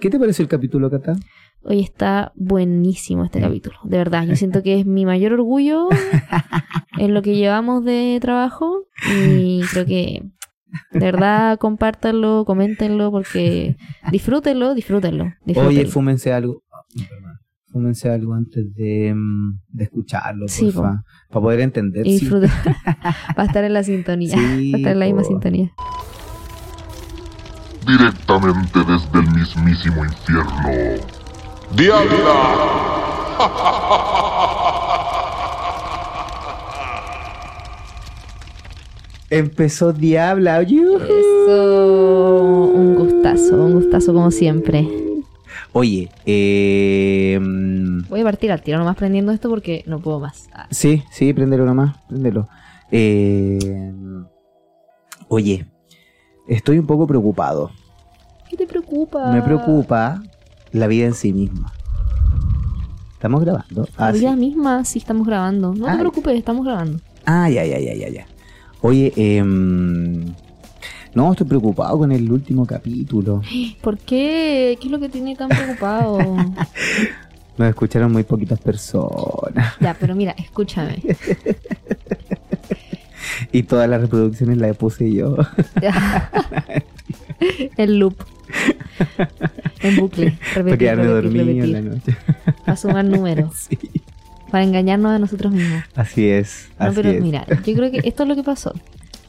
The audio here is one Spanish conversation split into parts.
¿Qué te pareció el capítulo, Cata? Hoy está buenísimo este capítulo, de verdad. Yo siento que es mi mayor orgullo en lo que llevamos de trabajo y creo que de verdad compártanlo, coméntenlo porque disfrútenlo, disfrútenlo. disfrútenlo. Oye, fúmense algo. Fúmense algo antes de, mm, de escucharlo, Sí, porfa. Para poder entender. y sí. disfruten. Va a estar en la sintonía. Sí, Va a estar en la misma sintonía. Directamente desde el mismísimo infierno. ¡Diabla! Empezó Diabla. ¡yujú! Eso, un gustazo, un gustazo como siempre. Oye, eh, mm, Voy a partir al tiro nomás prendiendo esto porque no puedo más. Ah, sí, sí, préndelo nomás, préndelo. Eh, oye, estoy un poco preocupado. ¿Qué te preocupa? Me preocupa la vida en sí misma. ¿Estamos grabando? La Ah, sí. vida misma sí estamos grabando. No Ah. te preocupes, estamos grabando. Ah, ya, ya, ya, ya, ya. Oye, em, no, estoy preocupado con el último capítulo. ¿Por qué? ¿Qué es lo que tiene tan preocupado? Nos escucharon muy poquitas personas. ya, pero mira, escúchame. Y todas las reproducciones las puse yo. El loop. En bucle. Para Repetir, quedarme repetir, dormido en la noche. Para sumar números. Sí, Para engañarnos a nosotros mismos. así es. No, así pero es. mira, yo creo que esto es lo que pasó.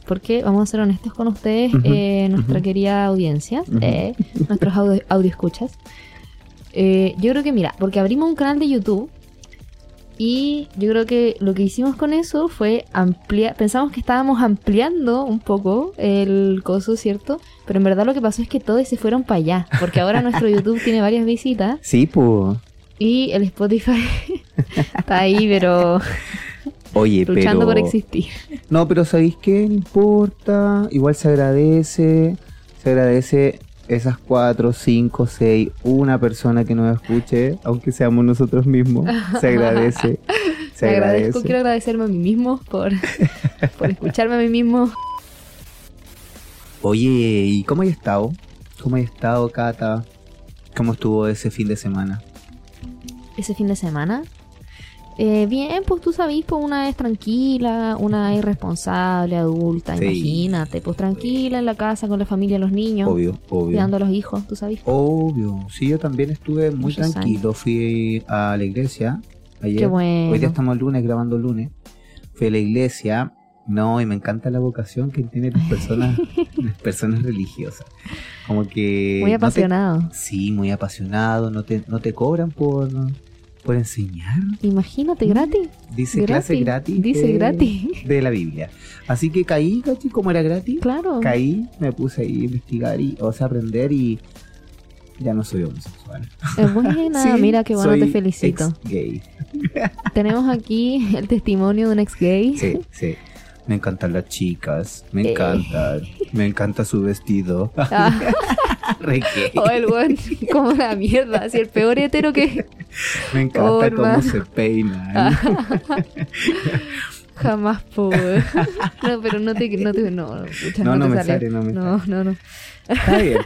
Porque vamos a ser honestos con ustedes, eh, nuestra querida audiencia, eh, nuestros audio, audio escuchas. Eh, yo creo que, mira, porque abrimos un canal de YouTube y yo creo que lo que hicimos con eso fue ampliar, pensamos que estábamos ampliando un poco el coso, ¿cierto? Pero en verdad lo que pasó es que todos se fueron para allá, porque ahora nuestro YouTube tiene varias visitas Sí, pues. y el Spotify está ahí, pero Oye, luchando pero... por existir. No, pero ¿sabéis qué? No importa. Igual se agradece. Se agradece esas cuatro, cinco, seis, una persona que nos escuche, aunque seamos nosotros mismos. Se agradece. Se Me agradezco, agradece. quiero agradecerme a mí mismo por, por escucharme a mí mismo. Oye, ¿y cómo hay estado? ¿Cómo hay estado, Cata? ¿Cómo estuvo ese fin de semana? Ese fin de semana. Eh, bien, pues tú sabes, pues una vez tranquila, una irresponsable, adulta, Sí. imagínate, pues tranquila en la casa con la familia, los niños, Obvio, obvio. cuidando a los hijos, tú sabes. Obvio. Sí, yo también estuve muy Muchos tranquilo. Fui a la iglesia ayer. Qué bueno. Hoy día estamos lunes, grabando lunes. Fui a la iglesia. No, y me encanta la vocación que tienen las personas, las personas religiosas. Como que... Muy no te- apasionado. sí, muy apasionado. No te, no te cobran por, por enseñar. Imagínate, gratis. Dice clase gratis. Dice de- gratis. De la Biblia. Así que caí, caché, como era gratis. Claro. Caí, me puse ahí a investigar y, o sea, aprender y ya no soy homosexual. Es buena, Sí, mira qué bueno, te felicito. ex-gay. Tenemos aquí el testimonio de un ex gay. Sí, sí. Me encantan las chicas, me Eh. encantan. Me encanta su vestido. Ah. O el weón, como la mierda, así el peor hetero que Me encanta Oh, cómo hermano. se peina. Ah. jamás pude. No, pero no te, no te, no, pucha, No, no te me sale. sale, no me No, no, no. Está bien.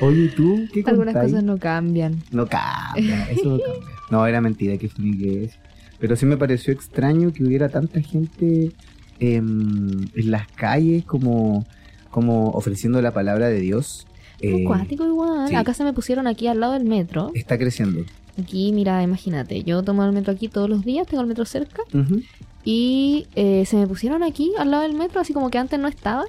Oye, ¿tú qué Algunas contáis? cosas no cambian. No cambia, eso no cambia. No, era mentira que una iglesia. Pero sí me pareció extraño que hubiera tanta gente em, en las calles como, como ofreciendo la palabra de Dios. Eh, Acuático igual. sí. Acá se me pusieron aquí al lado del metro. está creciendo. Aquí, mira, imagínate, yo tomo el metro aquí todos los días, tengo el metro cerca. Y eh, se me pusieron aquí al lado del metro, así como que antes no estaba.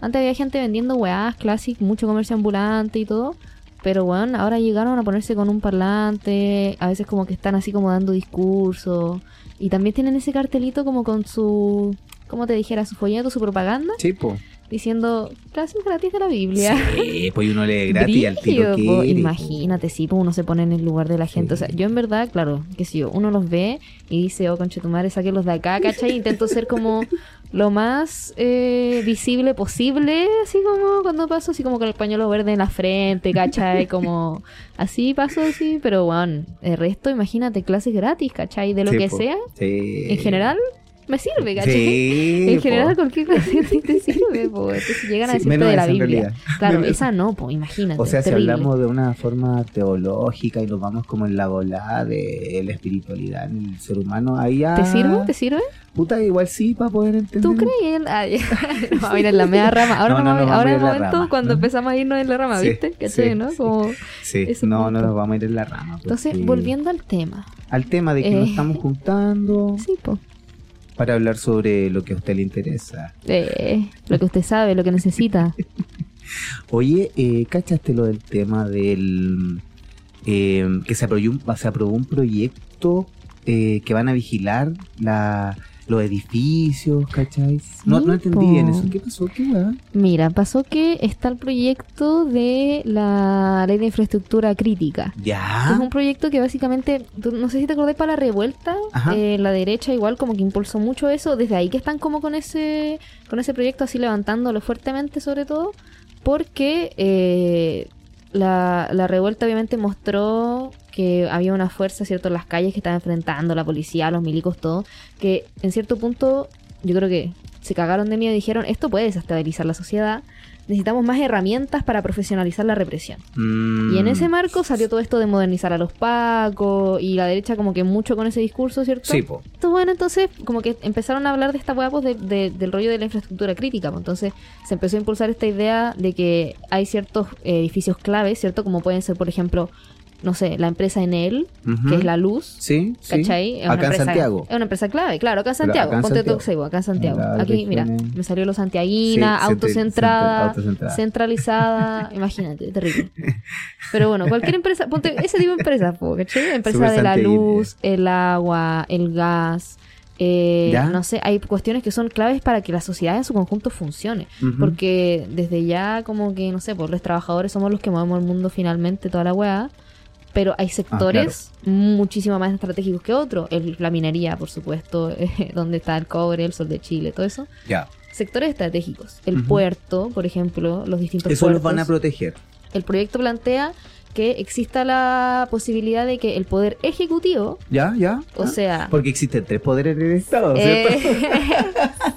Antes había gente vendiendo weás, classic, mucho comercio ambulante y todo. Pero bueno, ahora llegaron a ponerse con un parlante. A veces como que están así como dando discursos. Y también tienen ese cartelito como con su... ¿Cómo te dijera? Su folleto, su propaganda. Sí, po. Diciendo clases gratis de la Biblia. Sí, pues uno lee gratis al tiro que po. Imagínate, sí, pues uno se pone en el lugar de la gente. Sí. O sea, yo en verdad, claro, que si uno los ve y dice, oh, conche tu madre, saque los de acá, ¿cachai? Intento ser como lo más eh, visible posible, así como cuando paso, así como con el pañuelo verde en la frente, ¿cachai? Como así paso, así, pero bueno, el resto, imagínate, clases gratis, ¿cachai? De lo Sí, que po. sea, Sí. en general, me sirve, ¿cachai? Sí, en po. general cualquier canción sí te sirve, po. Entonces llegan a Sí, decirte menos de la Biblia. Claro, Menos esa no, pues imagínate. O sea, si terrible. hablamos de una forma teológica y nos vamos como en la volada de la espiritualidad en el ser humano, ahí ya... ¿Te sirve? ¿Te sirve? Puta, igual sí, para poder entender. ¿Tú crees? Nos a ir en la media rama. Ahora, No, nos nos ahora a es el momento rama, cuando empezamos a irnos en la rama, Sí, ¿viste? ¿Cachai, no? Como... Sí, no, punto. no nos vamos a ir en la rama. Entonces, porque- volviendo al tema. Al tema de que nos Eh. estamos juntando Sí, pues. Para hablar sobre lo que a usted le interesa. Eh, lo que usted sabe, lo que necesita. Oye, eh, ¿cachaste lo del tema del... eh, que se aprobó, un, se aprobó un proyecto eh, que van a vigilar la, los edificios, ¿cachai? no, no entendí bien eso. ¿Qué pasó? ¿Qué weá? Mira, pasó que está el proyecto de la ley de infraestructura crítica. Es ¿Ya? un proyecto que básicamente, no sé si te acordás para la revuelta, eh, la derecha igual como que impulsó mucho eso, desde ahí que están como con ese, con ese proyecto así levantándolo fuertemente sobre todo, porque eh, la, la revuelta obviamente mostró que había una fuerza, ¿cierto?, en las calles que estaban enfrentando la policía, los milicos, todo, que en cierto punto yo creo que se cagaron de miedo y dijeron, esto puede desestabilizar la sociedad, necesitamos más herramientas para profesionalizar la represión. Mm, Y en ese marco salió todo esto de modernizar a los pacos y la derecha como que mucho con ese discurso, ¿cierto? Sí, po. Entonces, bueno, entonces como que empezaron a hablar de esta hueá pues, de- de- del rollo de la infraestructura crítica. pues. Entonces se empezó a impulsar esta idea de que hay ciertos eh, edificios claves, ¿cierto? Como pueden ser, por ejemplo, no sé, la empresa Enel, Ujú. que es la luz. Sí, sí. ¿Cachai? Una Acá en empresa- Santiago. Es una empresa clave, claro, acá en Santiago. acá en Ponte Santiago. Acá en Santiago. La Aquí, mira, me salió lo santiaguina, Sí, autocentrada, autocentrada. centralizada. Imagínate, terrible. Pero bueno, cualquier empresa, ponte ese tipo de empresa, ¿cachai? Empresa de la luz, el agua, el gas. eh, no sé, hay cuestiones que son claves para que la sociedad en su conjunto funcione. Porque desde ya, como que, no sé, pues los trabajadores somos los que movemos el mundo finalmente, toda la weá. Pero Ah, hay sectores muchísimo más estratégicos que otros. El- La minería, por supuesto, eh, donde está el cobre, el sol de Chile, todo eso. Ya. Sectores estratégicos. El puerto, por ejemplo, los distintos Eso los puertos. van a proteger. El proyecto plantea que exista la posibilidad de que el poder ejecutivo, ¿Ya? ¿Ya? o ¿Ah? sea, Porque existen tres poderes en el Estado, ¿cierto? eh,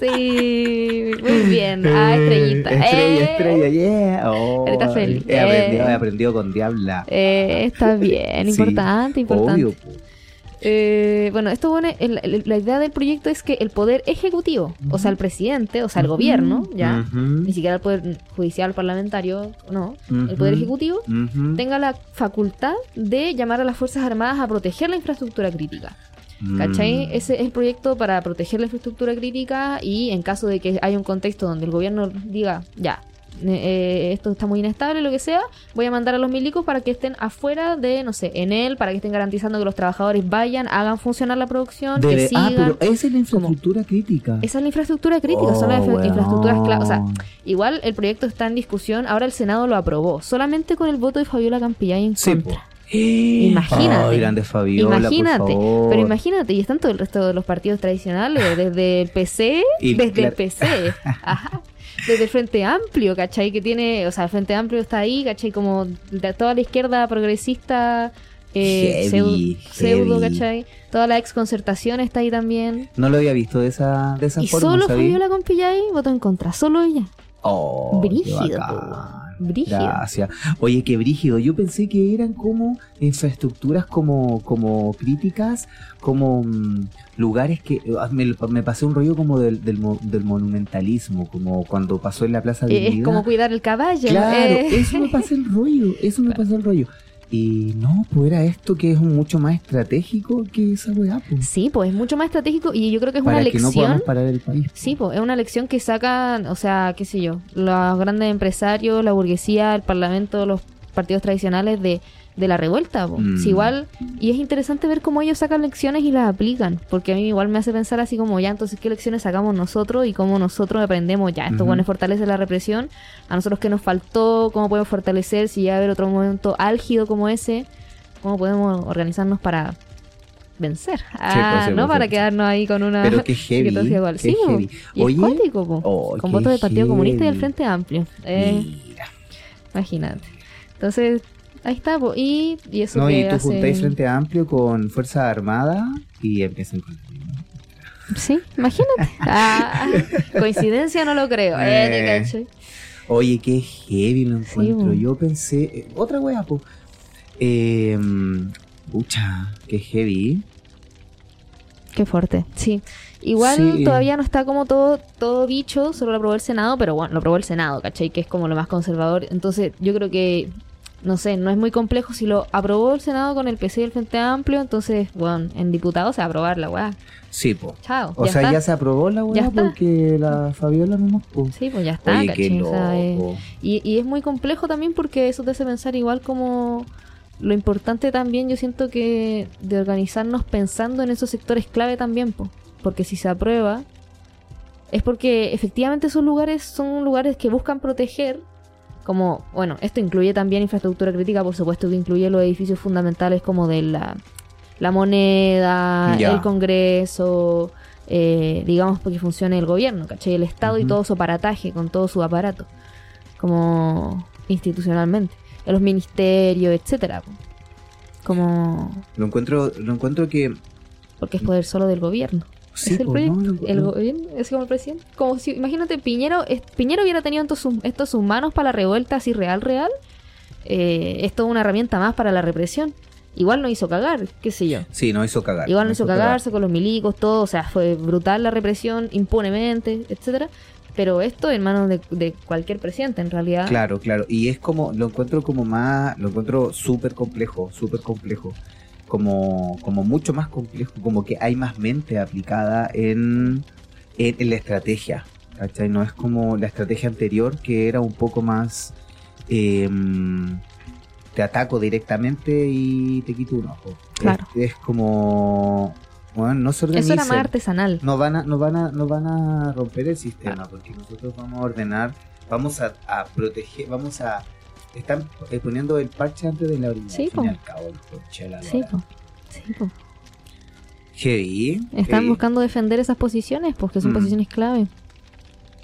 sí, muy bien. Ah, estrellita. Estrella, Eh, estrella, yeah. Oh, Carita feliz. He aprendido, Eh. he aprendido con Diabla. eh, está bien, Sí, importante, importante. Obvio. Eh, bueno, esto pone, el- el- la idea del proyecto es que el poder ejecutivo, o sea, el presidente, o sea, el gobierno, ya, ni siquiera el poder judicial, parlamentario, no, el poder ejecutivo tenga la facultad de llamar a las Fuerzas Armadas a proteger la infraestructura crítica. ¿Cachai? Mm. Ese es el proyecto para proteger la infraestructura crítica y en caso de que haya un contexto donde el gobierno diga, ya, eh, esto está muy inestable, lo que sea, voy a mandar a los milicos para que estén afuera de, no sé, en él, para que estén garantizando que los trabajadores vayan, hagan funcionar la producción, que ah, sigan. pero esa es la infraestructura crítica. Esa es la infraestructura crítica, son las Oh, infra- infraestructuras clave. O sea, igual el proyecto está en discusión, ahora el Senado lo aprobó, solamente con el voto de Fabiola Campillay en Sí, contra. po. Imagínate. Ay, grande Fabiola, Imagínate, por favor. pero imagínate, y están todo el resto de los partidos tradicionales, desde el PC, Y desde claro- el PC, ajá, desde el Frente Amplio, ¿cachai? Que tiene, o sea, el Frente Amplio está ahí, ¿cachai? Como de toda la izquierda progresista, eh, Heavy, pseudo, heavy. ¿cachai? Toda la exconcertación está ahí también. No lo había visto de esa, de esa Y forma, solo. Fabiola Compillay votó en contra, solo ella. Oh, Brígido. Brígido. Gracias. Oye, qué brígido. Yo pensé que eran como infraestructuras como, como críticas, como mm, lugares que... ah, Me, me pasé un rollo como del, del, del monumentalismo, como cuando pasó en la Plaza de Eh, es como cuidar el caballo. Claro, eh. eso me pasó el rollo, eso me pasó el rollo. Y no, pues era esto que es mucho más estratégico que esa weá, pues. Sí, pues es mucho más estratégico y yo creo que es Para una que no lección. podamos parar el país. Sí, pues es una lección que sacan, o sea, qué sé yo, los grandes empresarios, la burguesía, el parlamento, los partidos tradicionales de, de la revuelta. Mm. Igual, y es interesante ver cómo ellos sacan lecciones y las aplican, porque a mí igual me hace pensar así como, ya, entonces, ¿qué lecciones sacamos nosotros y cómo nosotros aprendemos? Ya, esto Ujú. bueno fortalece la represión, a nosotros qué nos faltó, cómo podemos fortalecer, si ya haber otro momento álgido como ese, cómo podemos organizarnos para vencer, Ah, sí, no para quedarnos ahí con una... Pero qué heavy, que igual. qué Sí, heavy. Y Oye, es cuático, po. oh, con votos del Partido Comunista y del. Frente Amplio. Eh, Mira. imagínate. Entonces, ahí está, po. Y, y eso No, que y tú hace- juntáis Frente Amplio con Fuerza Armada y empiezan con. Sí, imagínate. Ah, coincidencia no lo creo. Eh, Eh. Oye, qué heavy lo encuentro. Yo pensé, eh, otra wea, po. Eh, pucha, qué heavy. Qué fuerte. Sí. Igual Sí. todavía no está como todo, todo dicho, solo lo aprobó el Senado, pero bueno, lo aprobó el Senado, ¿cachai? Que es como lo más conservador. Entonces, yo creo que, no sé, no es muy complejo. Si lo aprobó el Senado con el PC y el Frente Amplio, entonces, bueno, en diputados se va a aprobar la weá. Sí, po. Chao. O ya sea, está. ya se aprobó la está. porque la Fabiola no po. Sí, pues ya está, Oye, qué ¿cachai? O sea, eh, y, y es muy complejo también porque eso te hace pensar igual como lo importante también, yo siento que de organizarnos pensando en esos sectores clave también, po. porque si se aprueba es porque efectivamente esos lugares son lugares que buscan proteger, como, bueno, esto incluye también infraestructura crítica, por supuesto que incluye los edificios fundamentales como de la, la moneda, el Congreso, eh, digamos, porque funcione el gobierno, ¿cachai? El Estado y todo su aparataje, con todo su aparato, como institucionalmente, en los ministerios, etcétera, como Lo encuentro, lo encuentro que. porque es poder solo del gobierno. Sí, es el proyecto, el gobierno, es como el presidente. Como si, imagínate, Piñero, es- Piñero hubiera tenido esto, sus- esto en sus manos para la revuelta así real, real. Eh, es toda una herramienta más para la represión. Igual no hizo cagar, qué sé yo. Sí, no hizo cagar. Igual no hizo cagar. cagarse con los milicos, todo, o sea, fue brutal la represión, impunemente, etcétera. Pero esto en manos de, de cualquier presidente, en realidad. Claro, claro. Y es como, lo encuentro como más, lo encuentro súper complejo, súper complejo. Como, como mucho más complejo, como que hay más mente aplicada en, en, en la estrategia. ¿Cachai? No es como la estrategia anterior que era un poco más em, te ataco directamente y te quito un ojo. Claro. Este es como bueno, no se Eso organizan. era más artesanal. no van a, no van a, no van a romper el sistema porque nosotros vamos a ordenar, vamos a, a proteger, vamos a están eh, poniendo el parche antes de la orina. Sí, po. cabo, la Sí, po. Sí, po. Heavy, Están heavy. buscando defender esas posiciones porque son Mm. posiciones clave.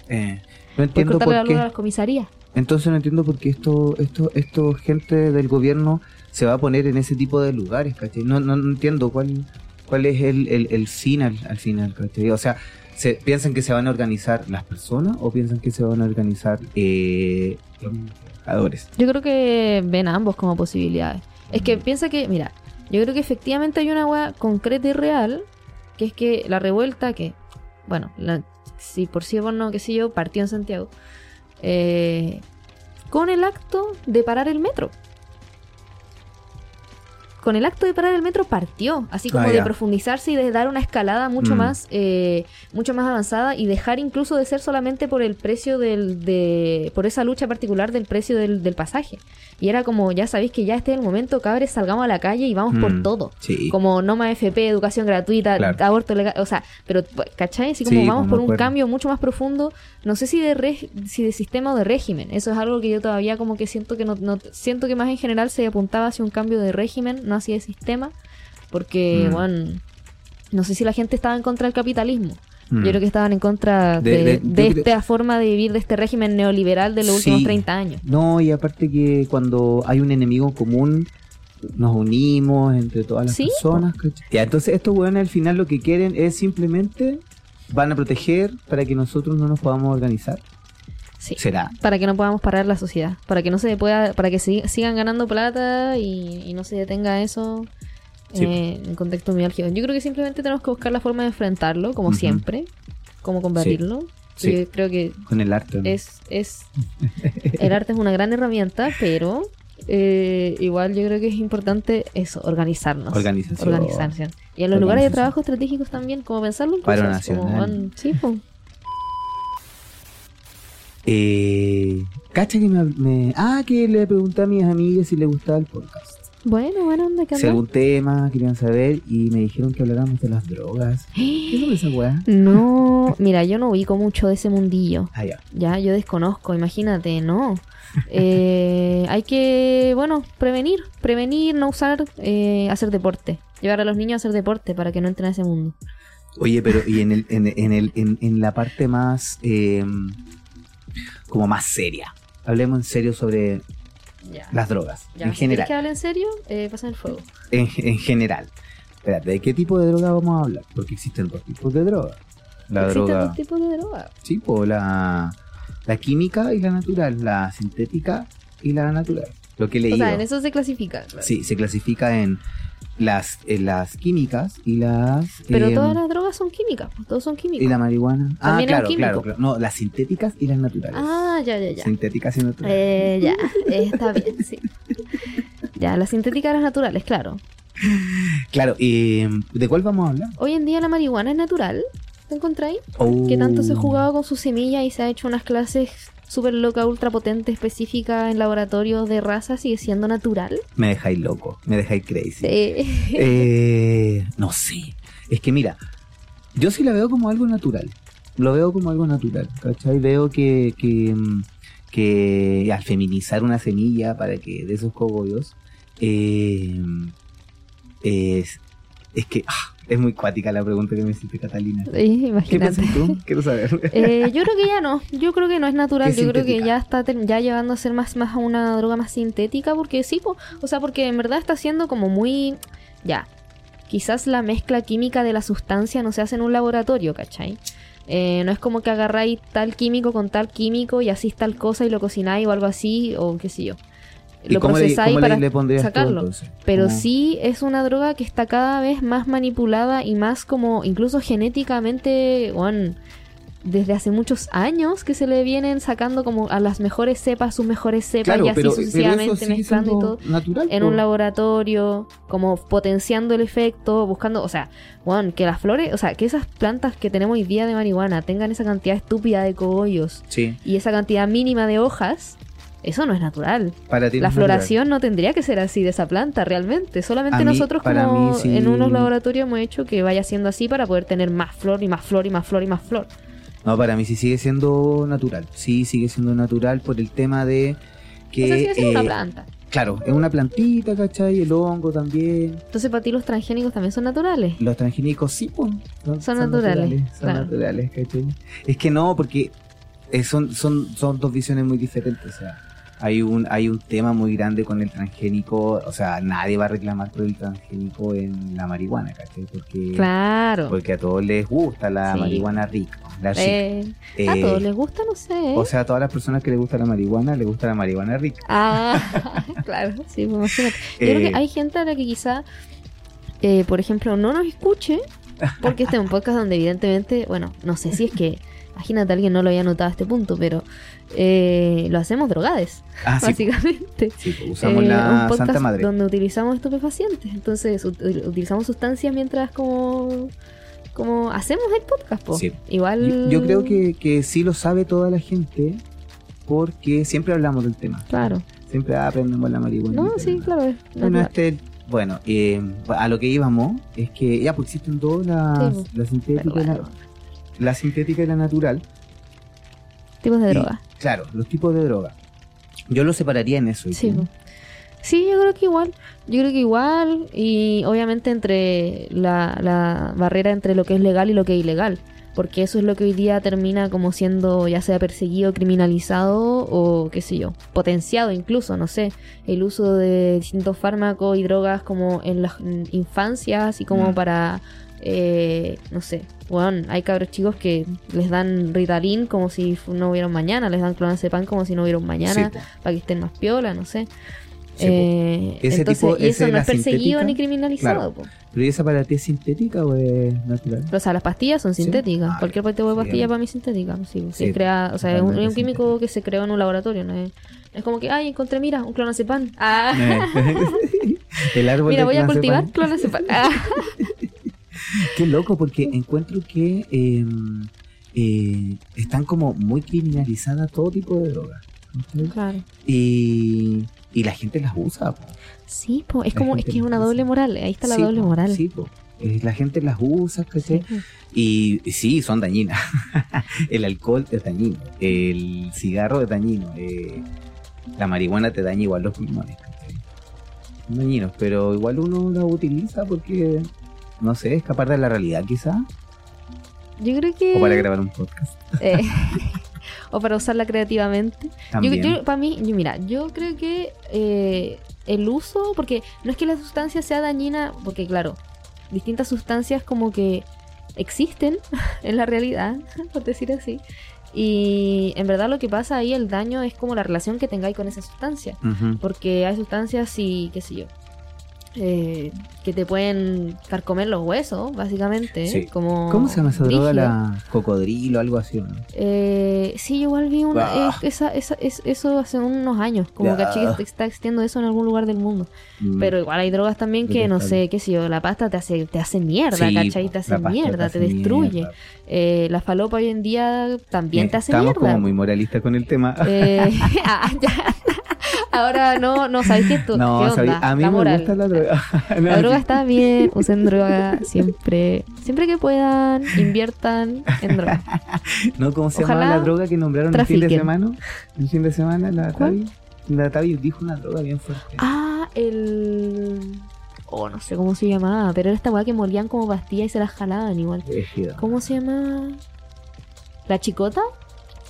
Eh, no entiendo la por luz a qué. las comisarías. Entonces no entiendo por qué esto, esto, esto gente del gobierno se va a poner en ese tipo de lugares, ¿cachai? No, no, no entiendo cuál, cuál es el, el, el fin al, al final, ¿cachai? O sea, ¿se, ¿piensan que se van a organizar las personas o piensan que se van a organizar eh, Yo creo que ven a ambos como posibilidades. Es que Mm. piensa que, mira, yo creo que efectivamente hay una hueá concreta y real, que es que la revuelta que, bueno, la- si por sí o por no, qué sé yo, partió en Santiago, eh, con el acto de parar el metro. Con el acto de parar el metro partió, así como Ah, de profundizarse y de dar una escalada mucho Mm. más, eh, mucho más avanzada y dejar incluso de ser solamente por el precio del, de, por esa lucha particular del precio del, del pasaje. Y era como, ya sabéis que ya este es el momento, cabres, salgamos a la calle y vamos por Mm, todo. Sí. Como no más FP, educación gratuita, Claro. aborto legal, o sea, pero ¿cachai? Así como Sí, vamos pues, por un acuerdo. cambio mucho más profundo, no sé si de reg- si de sistema o de régimen, eso es algo que yo todavía como que siento que no, no- siento que más en general se apuntaba hacia un cambio de régimen, no de sistema, porque Mm. bueno, no sé si la gente estaba en contra del capitalismo. Mm. Yo creo que estaban en contra De- de, de- de yo creo- esta forma de vivir de este régimen neoliberal de los Sí. últimos 30 años. No, y aparte que cuando hay un enemigo común, nos unimos entre todas las Sí, personas. Ya, entonces estos weones al final lo que quieren es simplemente van a proteger para que nosotros no nos podamos organizar. Sí. Será. para que no podamos parar la sociedad, para que no se pueda, para que sig- sigan ganando plata y, y no se detenga eso Sí. eh, en contexto muy álgido. Yo creo que simplemente tenemos que buscar la forma de enfrentarlo, como siempre, cómo combatirlo. Sí. Yo creo que Con el arte. ¿no? es, es el arte es una gran herramienta, pero eh, igual yo creo que es importante eso, organizarnos. Organización. Y en los lugares de trabajo estratégicos también, como pensarlo en cosas, como, nacional. van- sí, po. Eh, cacha que me, me- Ah, que le pregunté a mis amigas si les gustaba el podcast. Bueno, bueno, que Si algún tema querían saber y me dijeron que habláramos de las drogas. ¿Qué son esa weá? No, mira, yo no ubico mucho de ese mundillo. Ah, ya. Ya, yo desconozco, imagínate, no. Eh, hay que, bueno, prevenir, prevenir, no usar, eh, hacer deporte. Llevar a los niños a hacer deporte para que no entren a ese mundo. Oye, pero y en el, en, en el, en, en la parte más eh, como más seria. Hablemos en serio sobre Ya. las drogas. Ya, en general. que hable en serio, eh, pasa el fuego. En, en general. espérate, ¿de qué tipo de droga vamos a hablar? Porque existen dos tipos de droga. La Existen droga, dos tipos de droga. sí, pues la, la química y la natural, la sintética y la natural. Lo que he O sea, en eso se clasifica. claro. Sí, se clasifica en las, en las químicas y las... Pero em, todas las drogas son químicas, pues todos son químicos. Y la marihuana. Ah, claro, claro, claro. No, las sintéticas y las naturales. Ah, ya, ya, ya. Sintéticas y naturales. Eh, ya, eh, está bien, sí. Ya, las sintéticas y las naturales, claro. Claro, y ¿de cuál vamos a hablar? Hoy en día la marihuana es natural, ¿te encontráis? Oh. Que tanto se ha jugado con su semilla y se ha hecho unas clases súper loca, ultra potente, específica en laboratorios de raza, sigue siendo natural. Me dejáis loco, me dejáis crazy. Eh, Eh, no sé. Es que mira, yo sí la veo como algo natural. Lo veo como algo natural, ¿cachai? Veo que, que, que al feminizar una semilla para que de esos cogollos, eh, es, es que ah, es muy cuática la pregunta que me hiciste, Catalina. ¿Qué imagínate. tú? Quiero saber. Eh, yo creo que ya no, yo creo que no es natural, Es yo creo que ya está ya llevando a ser más, más a una droga más sintética, porque sí, po, o sea, porque en verdad está siendo como muy, ya, quizás la mezcla química de la sustancia no se hace en un laboratorio, ¿cachai? Eh, no es como que agarráis tal químico con tal químico y hacís tal cosa y lo cocináis o algo así, o qué sé yo. ¿Y Lo procesáis para le, sacarlo. Pero ¿Cómo? sí es una droga que está cada vez más manipulada y más como incluso genéticamente, bueno, desde hace muchos años que se le vienen sacando como a las mejores cepas, sus mejores cepas Claro, y así pero, sucesivamente mezclando y todo. natural. En un laboratorio, como potenciando el efecto, buscando, o sea, bueno, que las flores, o sea, que esas plantas que tenemos hoy día de marihuana tengan esa cantidad estúpida de cogollos Sí, y esa cantidad mínima de hojas, eso no es natural. para ti no La es natural. floración no tendría que ser así de esa planta, realmente. Solamente mí- nosotros como mí sí. en unos laboratorios hemos hecho que vaya siendo así para poder tener más flor y más flor y más flor y más flor. No, para mí sí sigue siendo natural. Sí, sigue siendo natural por el tema de que. o sea, sigue siendo una eh, planta. Claro, es una plantita, ¿cachai? El hongo también. Entonces para ti los transgénicos también son naturales. Los transgénicos sí, pues. no, Son naturales, Son claro. naturales, ¿cachai? Es que no, porque eh, son, son, son dos visiones muy diferentes. O sea, hay un, hay un tema muy grande con el transgénico. O sea, nadie va a reclamar por el transgénico en la marihuana, ¿cachai? Porque, Claro. porque a todos les gusta la Sí. marihuana rica. La. Eh, Eh, a todos les gusta, no sé. ¿eh? O sea, a todas las personas que les gusta la marihuana, les gusta la marihuana rica. Ah, claro, sí, pues imagínate. Yo creo Eh, que hay gente a la que quizá, eh, por ejemplo, no nos escuche, porque este es un podcast donde evidentemente, bueno, no sé si es que, imagínate, alguien no lo había notado a este punto, pero eh, lo hacemos drogades, ah, básicamente. sí, pues, usamos Eh, la un podcast Santa Madre. donde utilizamos estupefacientes, entonces ut- utilizamos sustancias mientras como... Como hacemos el podcast, po. Sí. Igual. Yo, yo creo que, que sí lo sabe toda la gente porque siempre hablamos del tema. Claro. Siempre aprendemos la marihuana. No, sí, claro. Bueno, este, bueno eh, a lo que íbamos es que ya pues existen dos, la, Sí, pues. la sintética, Pero y la, bueno, la sintética y la natural. tipos de Y, droga. Claro, los tipos de droga. Yo lo separaría en eso. ¿y Sí, sí, yo creo que igual. Yo creo que igual. Y obviamente entre la, la barrera entre lo que es legal y lo que es ilegal. Porque eso es lo que hoy día termina como siendo ya sea perseguido, criminalizado o qué sé yo, potenciado incluso, no sé. El uso de distintos fármacos y drogas como en las infancias, así como Mm. para, eh, no sé. Bueno, hay cabros chicos que les dan Ritalin como si no hubiera mañana, les dan clonazepam como si no hubiera mañana Sí, para que estén más piola, no sé. Sí. Eh, Ese entonces, tipo- y eso no es perseguido ni criminalizado. claro. ¿Pero ¿y esa para ti es sintética o es natural? O sea, las pastillas son Sí. sintéticas. Ah, Cualquier tipo de sí, pastilla em- para mí es sintética. Sí, sí, Sí, crea- o sea, es un, químico sintética. que se creó en un laboratorio. No es, como que, ay, encontré, mira, un clonazepam. Ah. El árbol mira, voy a cultivar clonazepam. Ah. Qué loco, porque encuentro que eh, eh, están como muy criminalizadas todo tipo de drogas. Claro. Y, y la gente las usa. po. Sí, po, es La como, es que es una doble moral. Ahí está la Sí, doble moral. Sí, po. Eh, la gente las usa, Sí, ¿cachai? po. Y, y sí, son dañinas. el alcohol es dañino. El cigarro es dañino. eh, la marihuana te daña igual los pulmones. ¿cachai? Son dañinos, pero igual uno las utiliza porque, no sé, escapar de la realidad quizá. Yo creo que. O para grabar un podcast. eh, o para usarla creativamente. Yo, También. yo- para mí, yo, mira, yo creo que eh, el uso, porque no es que la sustancia sea dañina, porque claro, distintas sustancias como que existen en la realidad, por decir así. Y en verdad lo que pasa ahí, el daño es como la relación que tengáis con esa sustancia. Porque hay sustancias y qué sé yo. Eh, que te pueden carcomer los huesos, básicamente. Sí. Como ¿Cómo se llama esa droga? La cocodrilo, algo así, ¿o ¿no? Eh, sí, yo igual vi una, Ah. eh, esa, esa- es- eso hace unos años. Como caché que está existiendo eso en algún lugar del mundo. Mm. Pero igual hay drogas también que, no sé, qué sé yo, la pasta te hace, te hace mierda, Sí, ¿cachai? Te hace mierda, te, hace destruye. mierda. Eh, la falopa hoy en día también Eh, te hace Estamos mierda. como muy moralistas con el tema. Eh, ah, ya. Ahora no, no sabéis qué, esto- no, qué sabí- onda. a mí la me moral. gusta la droga. No, La droga está bien, usen droga siempre, siempre que puedan, inviertan en droga. No, ¿cómo se Ojalá llama la droga que nombraron el fin de trafiquen. semana? El fin de semana, la ¿Cuál? Tavi. La Tavi dijo una droga bien fuerte. Ah, el. Oh, no sé cómo se llamaba, pero era esta weá que molían como pastillas y se las jalaban igual. ¿Cómo se llama? ¿La chicota?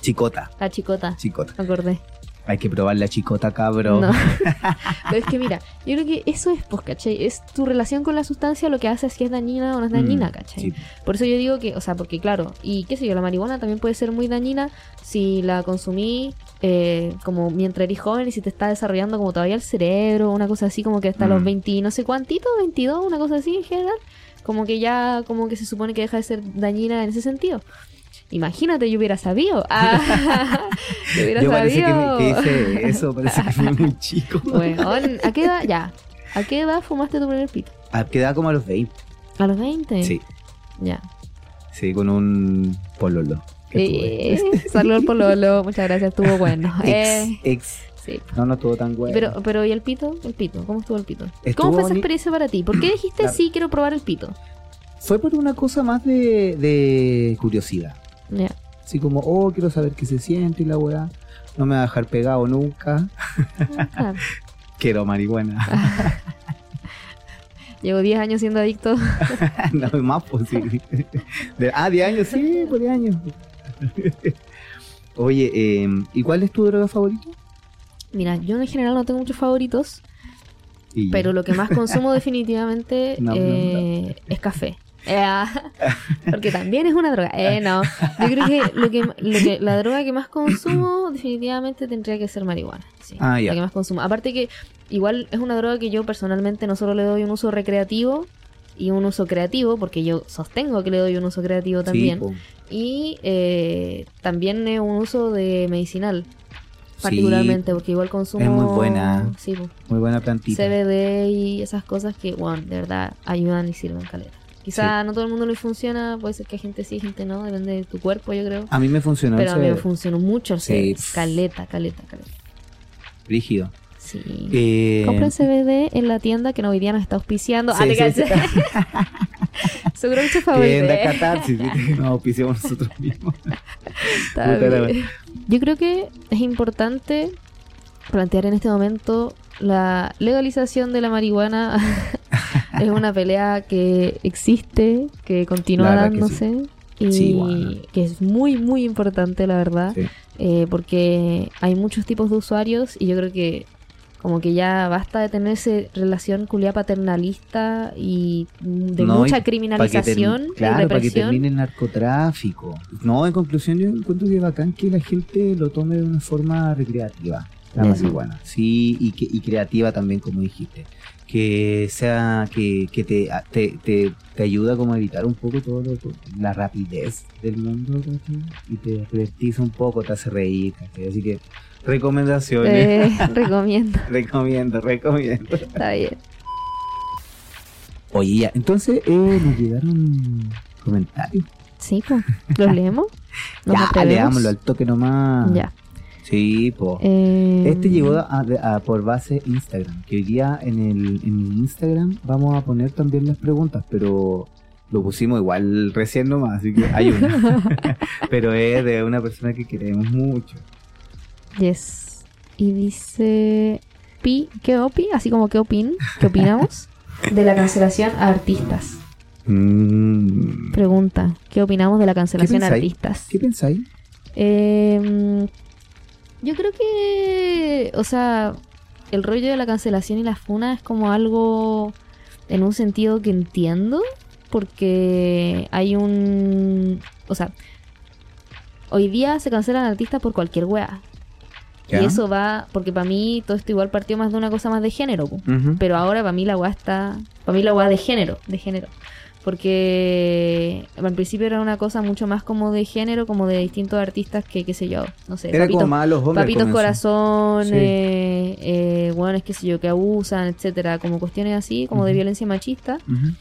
Chicota, La chicota, chicota. me acordé. Hay que probar la chicota, cabro. No. Pero es que mira, yo creo que eso es, pues, ¿cachai? Es tu relación con la sustancia lo que hace es que es dañina o no es dañina, Mm, ¿cachai? sí. Por eso yo digo que, o sea, porque claro, y qué sé yo, la marihuana también puede ser muy dañina si la consumí eh, como mientras eres joven y si te está desarrollando como todavía el cerebro, una cosa así como que hasta los Mm. 20, no sé cuántitos, 22, una cosa así en general, como que ya, como que se supone que deja de ser dañina en ese sentido. Imagínate, yo hubiera sabido. Ah, yo hubiera Yo parece que, sabido. me, que hice eso, parece que fui muy chico. Weón, ¿a qué edad? Ya. ¿A qué edad fumaste tu primer pito? Ah, Quedaba como a los 20. ¿A los 20? Sí, Ya. sí, con un pololo. Eh, Saludos al pololo, muchas gracias, estuvo bueno. Ex, Eh, ex. sí. No, no estuvo tan bueno. Pero, pero, ¿y el pito? El pito, ¿cómo estuvo el pito? Estuvo ¿Cómo fue esa experiencia para ti? ¿Por qué dijiste Claro. sí, quiero probar el pito? Fue por una cosa más de, de curiosidad. Ya. Así como, oh, quiero saber qué se siente y la weá. No me va a dejar pegado nunca. Ah. Quiero marihuana. Llevo 10 años siendo adicto. no más posible. Ah, 10 años, sí, por 10 años. Oye, eh, ¿y cuál es tu droga favorita? Mira, yo en general no tengo muchos favoritos, Y- pero lo que más consumo definitivamente No, no, eh, es café. Eh, porque también es una droga. Eh, no. Yo creo que, lo que, lo que la droga que más consumo definitivamente tendría que ser marihuana. Sí, Ah, ya. La que más consumo. Aparte que igual es una droga que yo personalmente no solo le doy un uso recreativo y un uso creativo, porque yo sostengo que le doy un uso creativo también. y eh, también es un uso de medicinal. Sí, Particularmente, porque igual consumo. es muy buena. Sí, muy buena plantita. CBD y esas cosas que, bueno, de verdad ayudan y sirven caleta. Quizá no todo el mundo le funciona, puede ser que a gente sí, gente no, depende de tu cuerpo, yo creo. A mí me funcionó Pero a mí me funcionó mucho el Sí. Caleta, caleta, caleta. Rígido. Sí. Eh, Compren CBD en la tienda que no hoy día nos está auspiciando. ah, Sí, te sí. Seguro favorito. Tienda ¿eh? Catarsis, nos auspiciamos nosotros mismos. Yo creo que es importante plantear en este momento la legalización de la marihuana. Es una pelea que existe, que continúa que dándose. Y Sí, bueno. que es muy, muy importante, la verdad. Sí. eh, porque hay muchos tipos de usuarios y yo creo que como que ya basta de tener esa relación culia paternalista y de No, mucha criminalización claro, y para que termine el narcotráfico. No, en conclusión, yo encuentro que es bacán que la gente lo tome de una forma recreativa, la Eso. marihuana. Sí, y, que, y creativa también, como dijiste. Que sea, que, que te, te, te, te ayuda como a evitar un poco todo lo, la rapidez del mundo, ¿cachai? Y te divertiza un poco, te hace reír, ¿cachai? Así que, recomendaciones. Eh, recomiendo, Recomiendo, recomiendo. está bien. Oye, ya, entonces eh, nos llegaron comentarios. Sí, pues, ¿los leemos? ¿Nos Ya, leámoslo al toque nomás. Ya. Sí, po. Eh, Este llegó a- a- por base Instagram, que hoy día en el, en el Instagram vamos a poner también las preguntas, pero lo pusimos igual recién nomás, así que hay una. pero es de una persona que queremos mucho. Yes. Y dice... Pi, ¿Qué opi? Así como ¿qué opin? ¿Qué opinamos? De la cancelación a artistas. Mm, Pregunta, ¿qué opinamos de la cancelación a artistas? ¿Qué pensáis? Eh, yo creo que, o sea, el rollo de la cancelación y la funa es como algo en un sentido que entiendo, porque hay un... O sea, hoy día se cancelan artistas por cualquier wea. Y eso va, porque para mí todo esto igual partió más de una cosa más de género. Pero ahora para mí la weá está. Para mí la weá de género. De género. Porque al principio era una cosa mucho más como de género, como de distintos artistas que, qué sé yo. No sé. Era como papitos, más los hombres. papitos corazones, Sí. eh, weones, qué sé yo, que abusan, etcétera. Como cuestiones así, como de violencia machista. Ujú.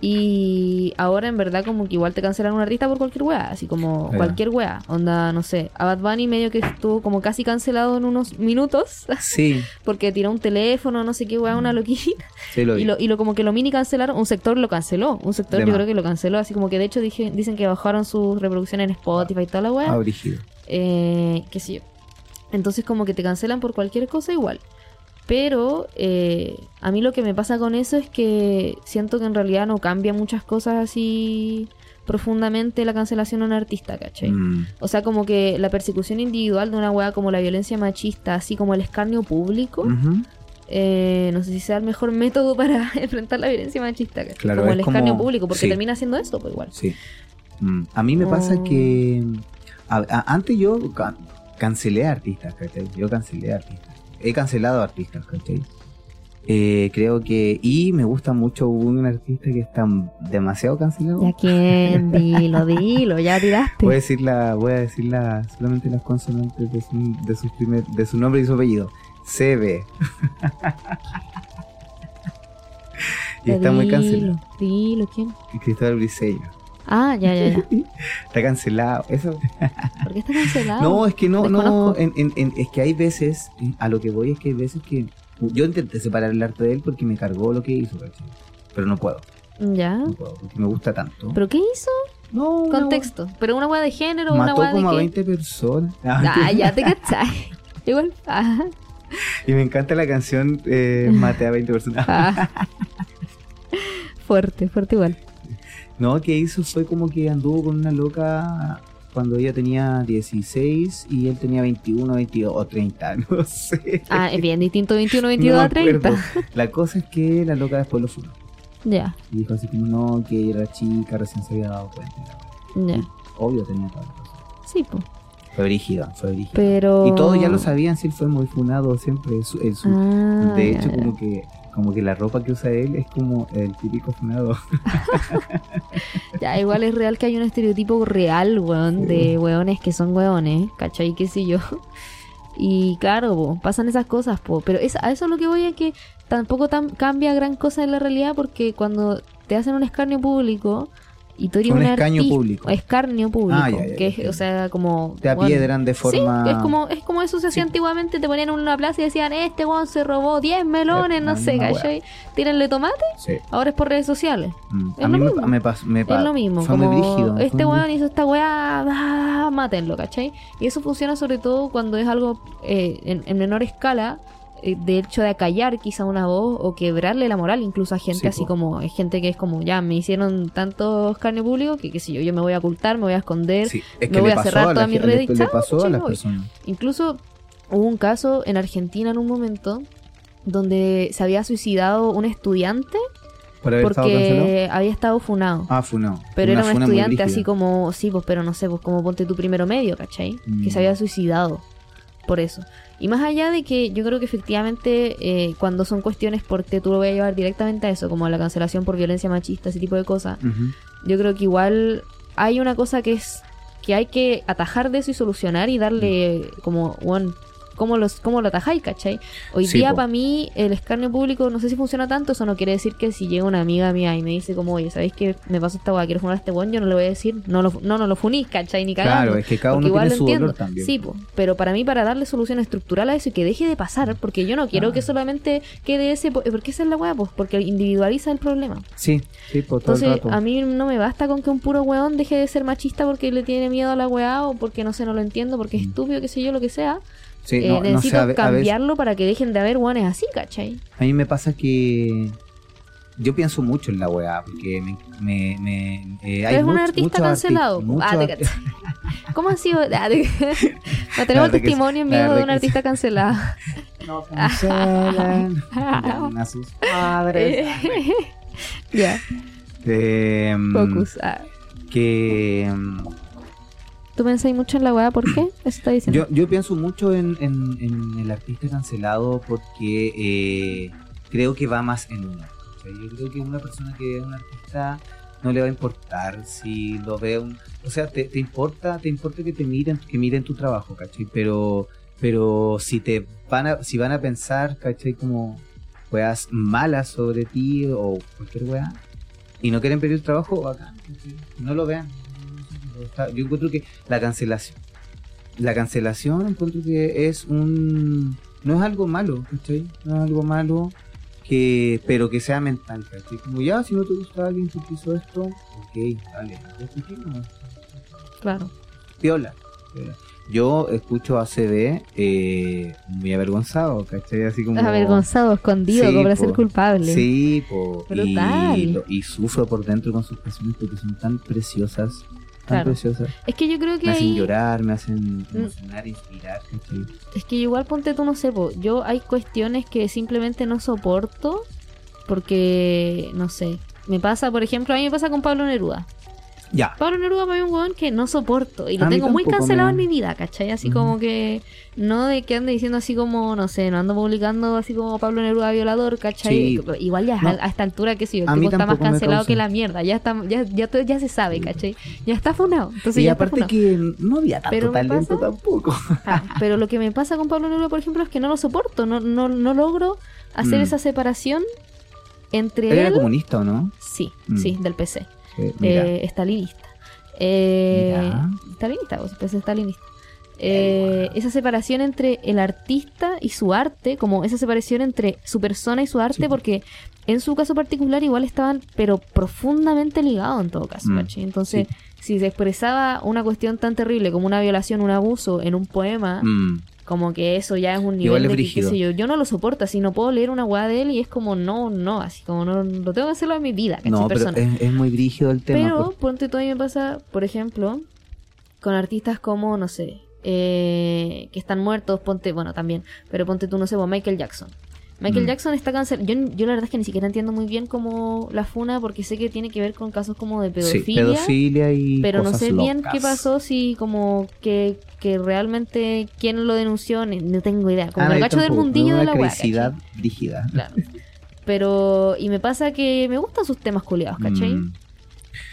Y ahora en verdad como que igual te cancelan un artista por cualquier weá, así como cualquier weá. Onda, no sé, a Bad Bunny medio que estuvo como casi cancelado en unos minutos Sí, porque tiró un teléfono, no sé qué weá, una loquita. sí lo vi. Y lo, y lo como que lo mini cancelaron, un sector lo canceló, un sector De yo más. creo que lo canceló, así como que de hecho dije, dicen que bajaron sus reproducciones en Spotify y toda la weá. Ah, brígido. Eh, qué sé yo. Entonces como que te cancelan por cualquier cosa igual. Pero eh, a mí lo que me pasa con eso es que siento que en realidad no cambia muchas cosas así profundamente la cancelación a un artista, ¿cachai? Mm. O sea, como que la persecución individual de una weá como la violencia machista, así como el escarnio público, eh, no sé si sea el mejor método para enfrentar la violencia machista, ¿cachai? Claro, como es el escarnio como- público, porque sí. termina siendo eso, pues igual. Sí. Mm, A mí me pasa Oh. que a- a- antes yo ca- cancelé artistas, ¿cachai? Yo cancelé artistas. He cancelado artistas, ¿cachai? Eh, creo que... Y me gusta mucho un artista que está demasiado cancelado. Ya quién, dilo, dilo, ya tiraste. Voy a decir la, voy a decir la, solamente las consonantes de su, de su primer, de su nombre y su apellido. CB. y está muy cancelado. Dilo, ¿quién? Cristóbal Briseño. Ah, ya, ya, ya. Está cancelado. Eso. ¿Por qué está cancelado? No, es que no, no, Desconozco. en- en- en- es que hay veces, a lo que voy es que hay veces que yo intenté separar el arte de él porque me cargó lo que hizo, ¿cachai? Pero no puedo, Ya. no puedo, porque me gusta tanto. ¿Pero qué hizo? no, una Contexto. ¿Pero una weá de género wea- una mató weá de como a qué? 20 personas. Ah, ya te cachai. Igual. Ah, Y me encanta la canción eh, Maté a 20 personas. ah. Fuerte, fuerte igual. No, que hizo fue como que anduvo con una loca cuando ella tenía 16 y él tenía 21, 22 o 30, no sé. Ah, es bien distinto 21, 22 No me a 30. acuerdo. La cosa es que la loca después lo funó. Ya, Y dijo así como no, que ella era chica, recién se había dado cuenta. ya. Obvio tenía toda la cosa. Sí, pues. Fue brígida, fue brígida. Pero. Y todos ya lo sabían, si él fue muy funado siempre. su- en su- Ah, de hecho, ya. como que como que la ropa que usa él es como el típico funado. Ya, igual es real que hay un estereotipo real, weón, Sí. de weones que son weones, ¿cachai? ¿Qué sé yo? Y claro, po, pasan esas cosas, po. Pero es, a eso lo que voy es que tampoco tan, cambia gran cosa en la realidad porque cuando te hacen un escarnio público y tú eres Un un escaño artista- público. Escarnio público. Ah, ya, ya, que es, ya. o sea, como... Te apiedran de forma. Sí, es como, es como eso se hacía Sí. antiguamente, te ponían en una plaza y decían, este weón se robó 10 melones, La no sé, ¿cachai? Tírenle tomate, Sí. ahora es por redes sociales. Mm. Es A lo mí mismo. me pas- me pa- Es lo mismo, Fue como muy brígido. este weón hizo esta weá, ah, mátenlo, ¿cachai? Y eso funciona sobre todo cuando es algo eh, en, en menor escala, eh, de hecho de acallar quizá una voz o quebrarle la moral incluso a gente Sí, así po. como, es gente que es como, ya me hicieron tanto escarnio público que qué sé yo, yo me voy a ocultar, me voy a esconder. Sí, es me que voy le a cerrar a la toda mi gente- red le- y le chao, pasó a che, las voy. personas. Incluso hubo un caso en Argentina en un momento donde se había suicidado un estudiante Por estado porque había estado funado. Ah, funado. Pero Una era un estudiante así como, sí, pues, pero no sé, pues como ponte tu primero medio, ¿cachai? Mm. Que se había suicidado por eso. Y más allá de que yo creo que efectivamente eh, cuando son cuestiones porque tú lo voy a llevar directamente a eso, como a la cancelación por violencia machista, ese tipo de cosas, yo creo que igual hay una cosa que es que hay que atajar de eso y solucionar y darle como, bueno, ¿cómo, los, cómo lo atajáis, cachai? Hoy Sí, día para mí el escarnio público no sé si funciona tanto, eso no quiere decir que si llega una amiga mía y me dice como, oye, ¿sabéis que me pasó esta weá? Quiero funar a este weón, yo no le voy a decir, no, lo, no, no lo funís, cachai, ni cagando. Claro, es que cada uno igual tiene su entiendo. dolor también. Sí, po, pero para mí, para darle solución estructural a eso y que deje de pasar, porque yo no quiero Ah. que solamente quede ese, po- porque esa es la weá, pues, porque individualiza el problema. Sí, sí, por todo el Entonces, rato. a mí no me basta con que un puro weón deje de ser machista porque le tiene miedo a la weá o porque no sé, no lo entiendo, porque es Mm. estúpido, qué sé yo, lo que sea. Sí, Eh, no, no sé, necesito a ve- a veces- cambiarlo para que dejen de haber weones así, ¿cachai? A mí me pasa que yo pienso mucho en la weá, porque me, me, me- eh, hay es un artista cancelado. arti- Ah, te arti-. ¿Cómo ha sido? Ah, te- No tenemos testimonio en vivo de un artista cancelado. No cancelan, a sus padres. Ya, Eh, focus. Ah. que ¿Tú pensáis mucho en la weá? ¿Por qué? Eso está diciendo. yo, yo pienso mucho en, en- en el artista cancelado porque eh, creo que va más en uno. O sea, yo creo que una persona que es un artista no le va a importar si lo ve un... O sea, te, te importa te importa que te miren que miren tu trabajo, ¿cachai? Pero, pero si te van a, si van a pensar, ¿cachai? Como weas malas sobre ti o cualquier wea y no quieren pedir trabajo, bacán, ¿cachai? no lo vean. Está- Yo encuentro que la cancelación, la cancelación encuentro que es un, no es algo malo, ¿cachai? No es algo malo que, pero que sea mental, ¿cachai? Como ya, si no te gusta alguien que hizo esto, ok, dale, Claro. piola. piola. Yo escucho a CB eh, muy avergonzado, ¿cachai? Así como... Avergonzado, escondido, Sí, como para ser culpable. Sí, po, y, Brutal. lo- y sufro por dentro con sus canciones porque son tan preciosas, tan Claro. preciosas. Es que yo creo que Me hacen ahí, llorar, me hacen emocionar, inspirar, es que igual ponte tú, no sé, po, yo hay cuestiones que simplemente no soporto porque, no sé, me pasa, por ejemplo, a mí me pasa con Pablo Neruda. Ya. Pablo Neruda para mí es un weón que no soporto y lo A tengo muy cancelado me- en mi vida, ¿cachai? Así Ujú. como que no de que ande diciendo así como, no sé, no ando publicando así como Pablo Neruda violador, ¿cachai? Sí. Igual ya No. a, a esta altura que sí, el tipo está más cancelado que la mierda, ya está ya ya, todo- ya se sabe, ¿cachai? Ya está funado. Entonces y ya aparte que no había tanto Pero talento pasa- tampoco. Ah, pero lo que me pasa con Pablo Neruda, por ejemplo, es que no lo soporto, no no no logro hacer Mm. esa separación entre ¿Él era él, comunista o no? sí, Mm. sí, del PC. Eh, mira. eh, estalinista. Eh, pues, pues, stalinista. Eh, esa separación entre el artista y su arte, como esa separación entre su persona y su arte, Sí. porque en su caso particular igual estaban, pero profundamente ligados en todo caso. Mm. Entonces, si se expresaba una cuestión tan terrible como una violación, un abuso en un poema, Mm, como que eso ya es un nivel de que, qué brígido. sé yo, yo no lo soporto, así no puedo leer una weá de él y es como no, no, así como no, lo tengo que hacerlo en mi vida, ¿cachai? no, pero es, es muy brígido el tema. Pero porque- ponte todo y me pasa, por ejemplo, con artistas como, no sé, eh, que están muertos, ponte, bueno, también, pero ponte tú, no sé, pues, Michael Jackson. Michael Mm. Jackson está cancelado. Yo, yo la verdad es que ni siquiera entiendo muy bien como la funa, porque sé que tiene que ver con casos como de sí, pedofilia. y pero no sé bien locas. qué pasó, si como que, que realmente quién lo denunció, no tengo idea. Como Ah, el gacho del mundillo de la ¿cachai? rígida. Claro. Pero, y me pasa que me gustan sus temas culiados, ¿cachai? Mm.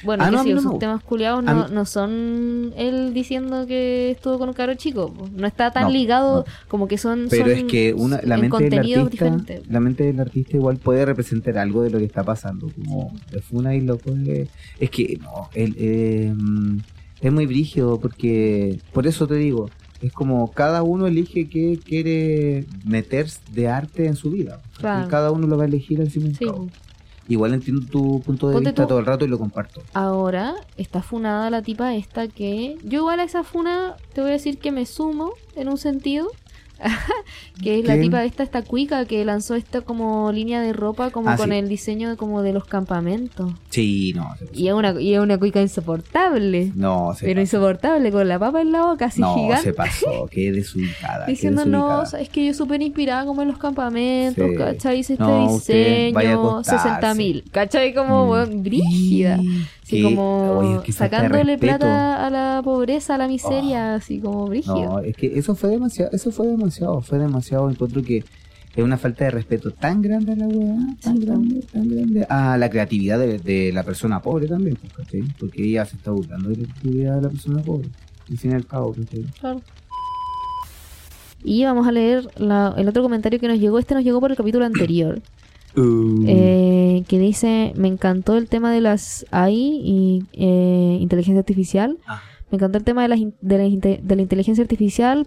Bueno, Ah, que no, sí, no sus temas culiados no, son él diciendo que estuvo con un caro chico. No está tan ligado como que son. Pero son es que una, la en mente del artista, diferentes. la mente del artista igual puede representar algo de lo que está pasando, como de Funa y lo puede, es que no, él, eh, es muy brígido porque por eso te digo, es como cada uno elige qué quiere meter de arte en su vida, Claro. Y cada uno lo va a elegir al Sí. Igual entiendo tu punto de Ponte vista tú- todo el rato y lo comparto. Ahora está funada la tipa esta que. Yo igual a esa funa te voy a decir que me sumo en un sentido. que es la ¿Quién? tipa esta, esta cuica que lanzó esta como línea de ropa como Ah, con sí. el diseño de, como de los campamentos. Sí, no, Y es una, y es una cuica insoportable. no, se Pero pasó. insoportable, con la papa en la boca, así no, gigante. se pasó, qué desubicada. qué Diciendo, no, desubicada. es que yo súper inspirada como en los campamentos, Sí. ¿cachai? Hice este No, diseño, acostarse. 60 mil, ¿cachai? Como, Mm. weón, brígida. Así Que- como oye, qué falta de sacándole plata a la pobreza, a la miseria, así como brígida. No, es que eso fue demasiado, eso fue demasiado, fue demasiado. Encuentro que es una falta de respeto tan grande a la weá, tan grande, tan grande, a la creatividad de, de la persona pobre también, pues. Porque ella se está burlando de la creatividad de la persona pobre. Al fin y al cabo. Claro. Y vamos a leer la- el otro comentario que nos llegó. Este nos llegó por el capítulo anterior. Uh, eh, que dice: Me encantó el tema de las AI y eh, inteligencia artificial. ah, Me encantó el tema de la, de la inteligencia artificial.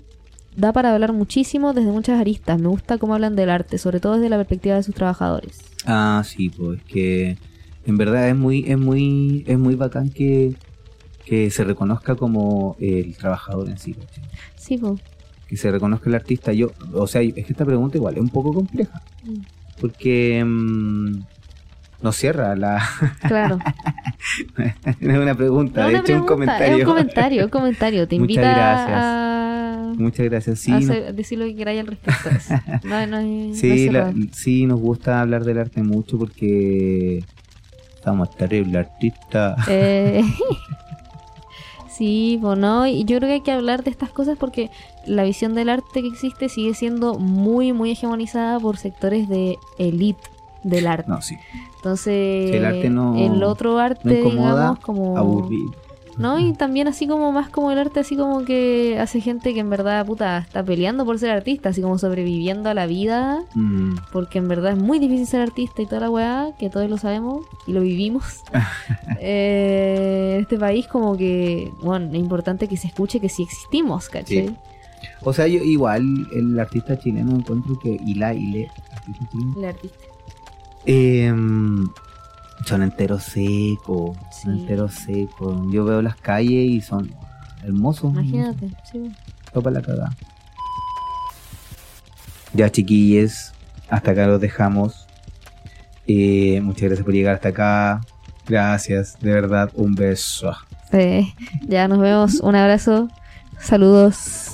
Da para hablar muchísimo desde muchas aristas. Me gusta cómo hablan del arte, sobre todo desde la perspectiva de sus trabajadores. ah, sí, pues, que en verdad es muy, es muy, es muy bacán que, que se reconozca como el trabajador en sí, ¿cachai? Sí, po. que se reconozca el artista. Yo, o sea, es que esta pregunta igual es un poco compleja, Mm. porque mm, no cierra la. claro. no es una pregunta, No, de una hecho, un pregunta, comentario. Es un comentario, un comentario. Te Muchas invita gracias. a, Muchas gracias. Sí, a hacer- decir lo que queráis al respecto. No, no, es- sí, la- sí, nos gusta hablar del arte mucho porque Estamos terrible artista. Eh, sí, pues no, y yo creo que hay que hablar de estas cosas porque la visión del arte que existe sigue siendo muy, muy hegemonizada por sectores de elite del arte. No, sí. Entonces, Sí, el arte no- el otro No arte, incomoda, digamos, como... aburrido. ¿No? Y también así como más como el arte, así como que hace gente que en verdad, puta, está peleando por ser artista, así como sobreviviendo a la vida, Mm, porque en verdad es muy difícil ser artista y toda la weá, que todos lo sabemos y lo vivimos. Eh, en este país como que, bueno, es importante que se escuche que sí existimos, ¿cachai? Sí. O sea, yo igual el artista chileno encuentro que y la y le artista chileno, El artista. Em, son enteros secos, son Sí. enteros secos. Yo veo las calles y son hermosos. Imagínate, sí. Topa la cagada. Ya chiquilles, hasta acá los dejamos. Eh, muchas gracias por llegar hasta acá. Gracias, de verdad, un beso. Eh, ya nos vemos, un abrazo, saludos.